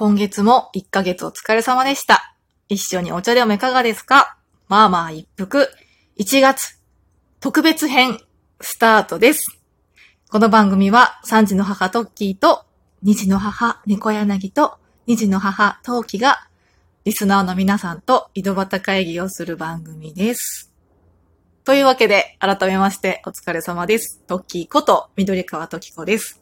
今月も1ヶ月お疲れ様でした。一緒にお茶でもいかがですか？まあまあ一服、1月、特別編、スタートです。この番組は3児の母トッキーと2児の母猫柳と2児の母トウキがリスナーの皆さんと井戸端会議をする番組です。というわけで、改めましてお疲れ様です。トッキーこと緑川トキコです。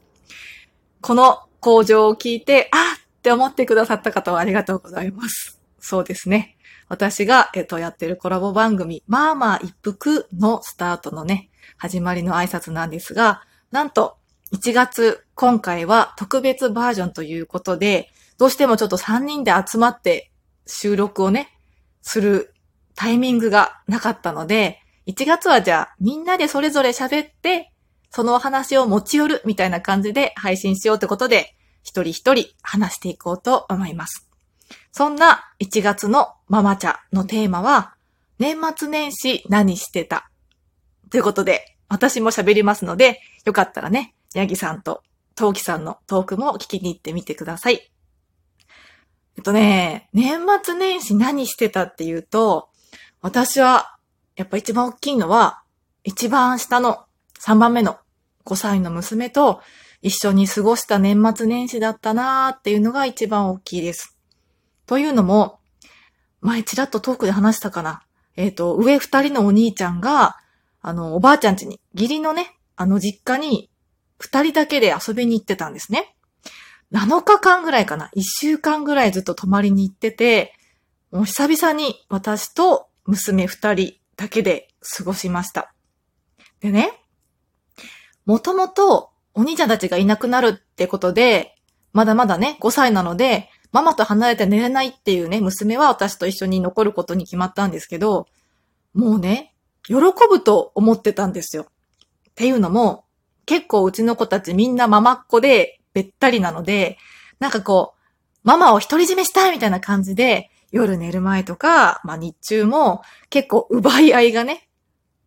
この工場を聞いて、あって思ってくださった方はありがとうございます。そうですね。私が、えっと、やってるコラボ番組、まあまあ一服のスタートのね、始まりの挨拶なんですが、なんと、1月、今回は特別バージョンということで、どうしてもちょっと3人で集まって収録をね、するタイミングがなかったので、1月はじゃあみんなでそれぞれ喋って、そのお話を持ち寄るみたいな感じで配信しようってことで、一人一人話していこうと思います。そんな1月のママ茶のテーマは、年末年始何してた？ということで、私も喋りますので、よかったらね、ヤギさんとトウキさんのトークも聞きに行ってみてください。えっとね、年末年始何してたっていうと、私は、やっぱ一番大きいのは、一番下の3番目の5歳の娘と一緒に過ごした年末年始だったなーっていうのが一番大きいです。というのも、前ちらっとトークで話したかな。えっ、と、上二人のお兄ちゃんが、あの、おばあちゃん家に、義理のね、あの実家に二人だけで遊びに行ってたんですね。7日間ぐらいかな。1週間ぐらいずっと泊まりに行ってて、もう久々に私と娘二人だけで過ごしました。でね、もともとお兄ちゃんたちがいなくなるってことで、まだまだね、5歳なので、ママと離れて寝れないっていうね、娘は私と一緒に残ることに決まったんですけど、もうね、喜ぶと思ってたんですよ。っていうのも、結構うちの子たちみんなママっ子でべったりなので、なんかこう、ママを独り占めしたいみたいな感じで、夜寝る前とか、まあ日中も結構奪い合いがね、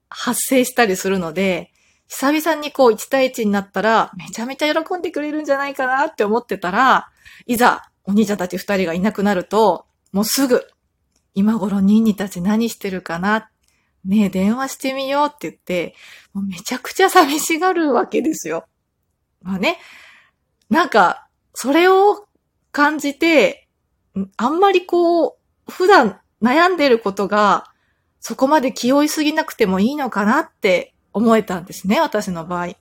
発生したりするので、久々にこう1対1になったら、めちゃめちゃ喜んでくれるんじゃないかなって思ってたら、いざお兄ちゃんたち2人がいなくなると、もうすぐ、今頃ニーニーたち何してるかな？ねえ、電話してみようって言って、もうめちゃくちゃ寂しがるわけですよ。まあね、なんか、それを感じて、あんまりこう、普段悩んでることが、そこまで気負いすぎなくてもいいのかなって思えたんですね、私の場合。っ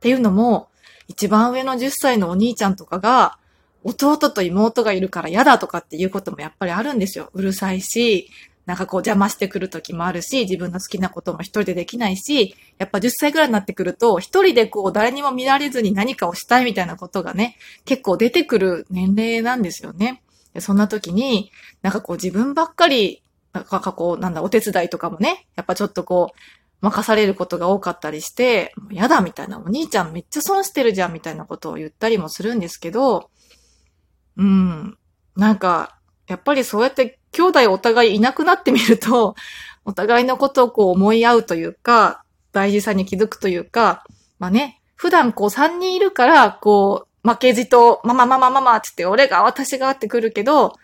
ていうのも、一番上の10歳のお兄ちゃんとかが、弟と妹がいるから嫌だとかっていうこともやっぱりあるんですよ。うるさいし、なんかこう邪魔してくる時もあるし、自分の好きなことも一人でできないし、やっぱ10歳ぐらいになってくると、一人でこう誰にも見られずに何かをしたいみたいなことがね、結構出てくる年齢なんですよね。そんな時に、なんかこう自分ばっかり、なんかこう、なんだ、お手伝いとかもね、やっぱちょっとこう、任されることが多かったりして、もうやだみたいな、お兄ちゃんめっちゃ損してるじゃんみたいなことを言ったりもするんですけど、うん、なんか、やっぱりそうやって兄弟お互いいなくなってみると、お互いのことをこう思い合うというか、大事さに気づくというか、まあね、普段こう3人いるから、こう、負けじと、ママママママって言って、俺が私がってくるけど、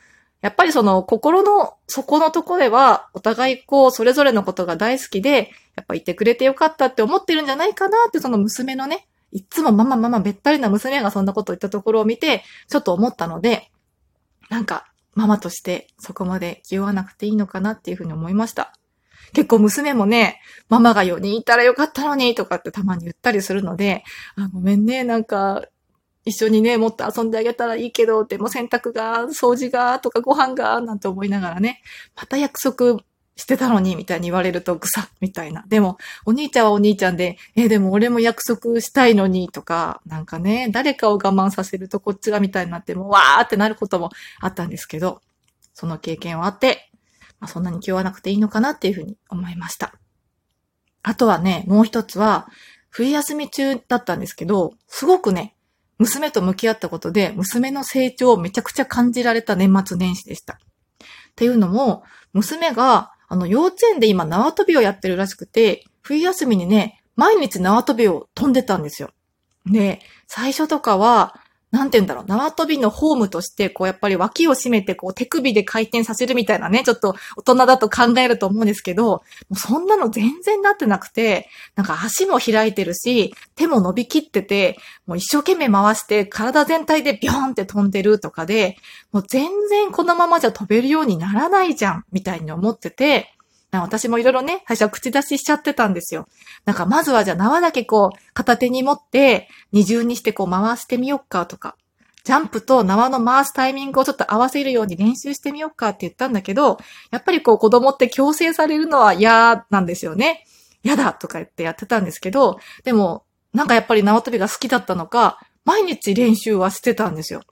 やっぱりその心の底のとこでは、お互いこう、それぞれのことが大好きで、やっぱいてくれてよかったって思ってるんじゃないかなって、その娘のね、いつもママママべったりな娘がそんなこと言ったところを見て、ちょっと思ったので、なんか、ママとしてそこまで気負わなくていいのかなっていうふうに思いました。結構娘もね、ママが4人いたらよかったのにとかってたまに言ったりするので、あごめんね、なんか、一緒にね、もっと遊んであげたらいいけど、でも洗濯が、掃除が、とかご飯が、なんて思いながらね、また約束してたのに、みたいに言われるとぐさみたいな。でも、お兄ちゃんはお兄ちゃんで、え、でも俺も約束したいのに、とか、なんかね、誰かを我慢させるとこっちがみたいになってもう、わーってなることもあったんですけど、その経験はあって、まあ、そんなに気負わなくていいのかなっていうふうに思いました。あとはね、もう一つは、冬休み中だったんですけど、すごくね、娘と向き合ったことで、娘の成長をめちゃくちゃ感じられた年末年始でした。っていうのも、娘が、あの、幼稚園で今縄跳びをやってるらしくて、冬休みにね、毎日縄跳びを飛んでたんですよ。で、最初とかは、なんて言うんだろう、縄跳びのホームとして、こうやっぱり脇を締めて、こう手首で回転させるみたいなね、ちょっと大人だと考えると思うんですけど、もうそんなの全然なってなくて、なんか足も開いてるし、手も伸びきってて、もう一生懸命回して体全体でビョーンって飛んでるとかで、もう全然このままじゃ飛べるようにならないじゃん、みたいに思ってて、私もいろいろね、最初は口出ししちゃってたんですよ。なんかまずはじゃあ縄だけこう片手に持って二重にしてこう回してみよっかとか、ジャンプと縄の回すタイミングをちょっと合わせるように練習してみよっかって言ったんだけど、やっぱりこう子供って強制されるのは嫌なんですよね。嫌だとか言ってやってたんですけど、でもなんかやっぱり縄跳びが好きだったのか、毎日練習はしてたんですよ。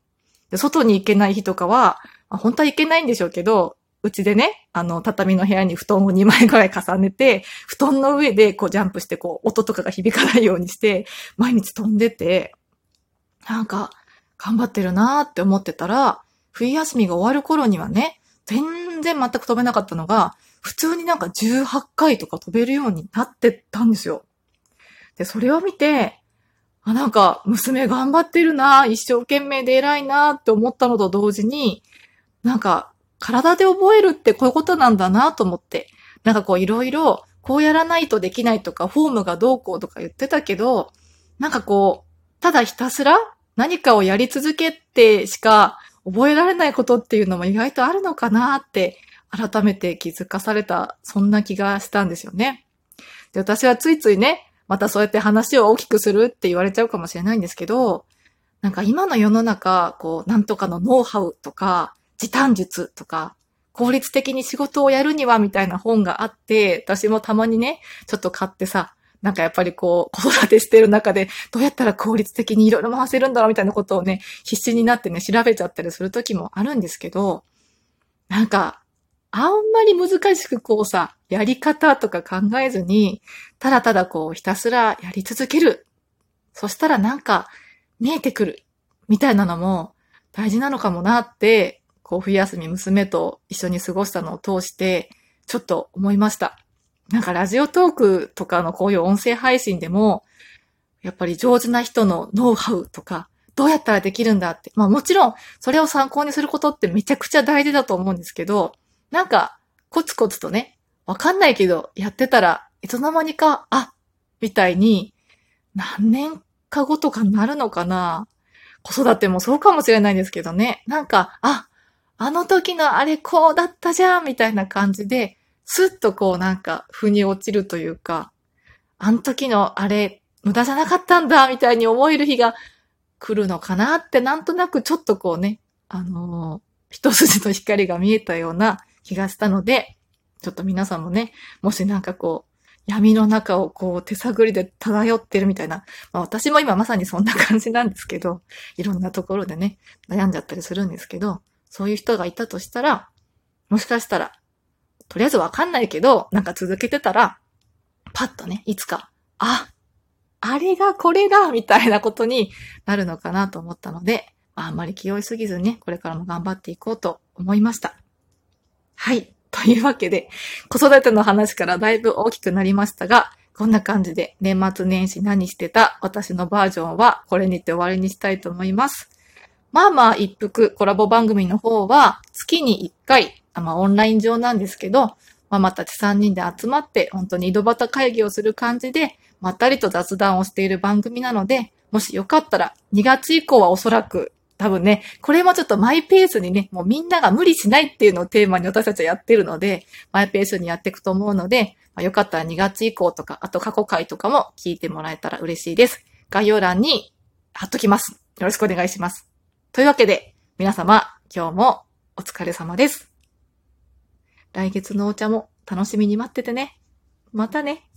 で外に行けない日とかは、本当は行けないんでしょうけど、うちでね、あの、畳の部屋に布団を2枚ぐらい重ねて、布団の上でこうジャンプして、こう、音とかが響かないようにして、毎日飛んでて、なんか、頑張ってるなーって思ってたら、冬休みが終わる頃にはね、全然全く飛べなかったのが、普通になんか18回とか飛べるようになってたんですよ。で、それを見て、あ、なんか、娘頑張ってるなー一生懸命で偉いなーって思ったのと同時に、なんか、体で覚えるってこういうことなんだなと思って。なんかこういろいろ、こうやらないとできないとか、フォームがどうこうとか言ってたけど、なんかこう、ただひたすら何かをやり続けてしか覚えられないことっていうのも意外とあるのかなって改めて気づかされた、そんな気がしたんですよね。で、私はついついね、またそうやって話を大きくするって言われちゃうかもしれないんですけど、なんか今の世の中、こう、なんとかのノウハウとか、時短術とか、効率的に仕事をやるにはみたいな本があって、私もたまにね、ちょっと買ってさ、なんかやっぱりこう、子育てしてる中で、どうやったら効率的にいろいろ回せるんだろうみたいなことをね、必死になってね、調べちゃったりする時もあるんですけど、なんか、あんまり難しくこうさ、やり方とか考えずに、ただただこう、ひたすらやり続ける。そしたらなんか、見えてくる。みたいなのも大事なのかもなってこう冬休み娘と一緒に過ごしたのを通して、ちょっと思いました。なんかラジオトークとかのこういう音声配信でも、やっぱり上手な人のノウハウとか、どうやったらできるんだって。まあもちろん、それを参考にすることってめちゃくちゃ大事だと思うんですけど、なんか、コツコツとね、わかんないけど、やってたらいつの間にか、あ、みたいに、何年か後とかなるのかな子育てもそうかもしれないんですけどね。なんか、あ、あの時のあれこうだったじゃんみたいな感じで、スッとこうなんか、腑に落ちるというか、あの時のあれ、無駄じゃなかったんだみたいに思える日が来るのかなってなんとなくちょっとこうね、あのー、一筋の光が見えたような気がしたので、ちょっと皆さんもね、もしなんかこう、闇の中をこう手探りで漂ってるみたいな、まあ私も今まさにそんな感じなんですけど、いろんなところでね、悩んじゃったりするんですけど、そういう人がいたとしたら、もしかしたら、とりあえずわかんないけど、なんか続けてたら、パッとね、いつか、あ、あれがこれだみたいなことになるのかなと思ったので、あ、あんまり気負いすぎずにね、これからも頑張っていこうと思いました。はい。というわけで、子育ての話からだいぶ大きくなりましたが、こんな感じで年末年始何してた私のバージョンはこれにて終わりにしたいと思います。まあまあ一服コラボ番組の方は月に1回、まあオンライン上なんですけど、ママたち3人で集まって本当に井戸端会議をする感じで、まったりと雑談をしている番組なので、もしよかったら2月以降はおそらく多分ね、これもちょっとマイペースにね、もうみんなが無理しないっていうのをテーマに私たちはやってるので、マイペースにやっていくと思うので、まあ、よかったら2月以降とか、あと過去回とかも聞いてもらえたら嬉しいです。概要欄に貼っときます。よろしくお願いします。というわけで、皆様、今日もお疲れ様です。来月のお茶も楽しみに待っててね。またね。